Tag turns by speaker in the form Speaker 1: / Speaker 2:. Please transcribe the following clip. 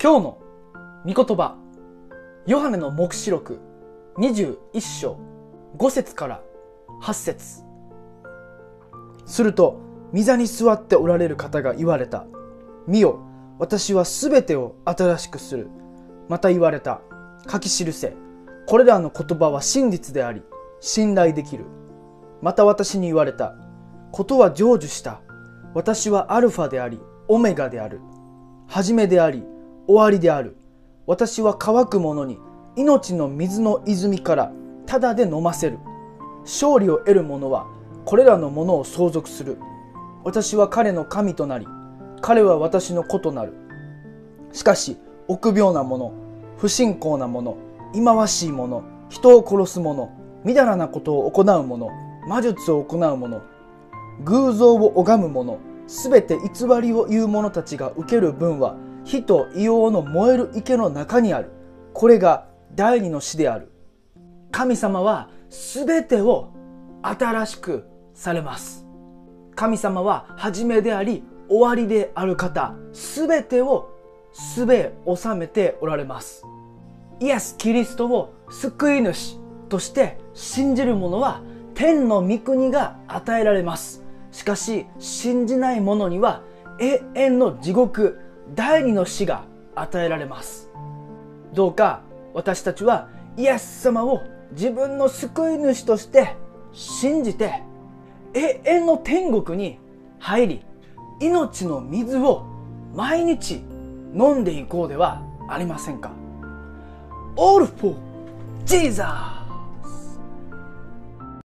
Speaker 1: 今日の御言葉ヨハネの黙示録21章5節から8節。すると御座に座っておられる方が言われた。見よ私はすべてを新しくする。また言われた。書き記せこれらの言葉は真実であり信頼できる。また私に言われた。ことは成就した。私はアルファでありオメガである。初めであり終わりである。私は乾く者に命の水の泉からただで飲ませる。勝利を得る者はこれらのものを相続する。私は彼の神となり彼は私の子となる。しかし臆病な者不信仰な者忌まわしい者人を殺す者みだらなことを行う者魔術を行う者偶像を拝む者すべて偽りを言う者たちが受ける分は火と硫黄の燃える池の中にある。これが第二の死である。神様は全てを新しくされます。神様は初めであり終わりである方。全てをすべ収めておられます。イエス・キリストを救い主として信じる者は天の御国が与えられます。しかし信じない者には永遠の地獄。第二の死が与えられますどうか私たちはイエス様を自分の救い主として信じて永遠の天国に入り命の水を毎日飲んでいこうではありませんか All for Jesus!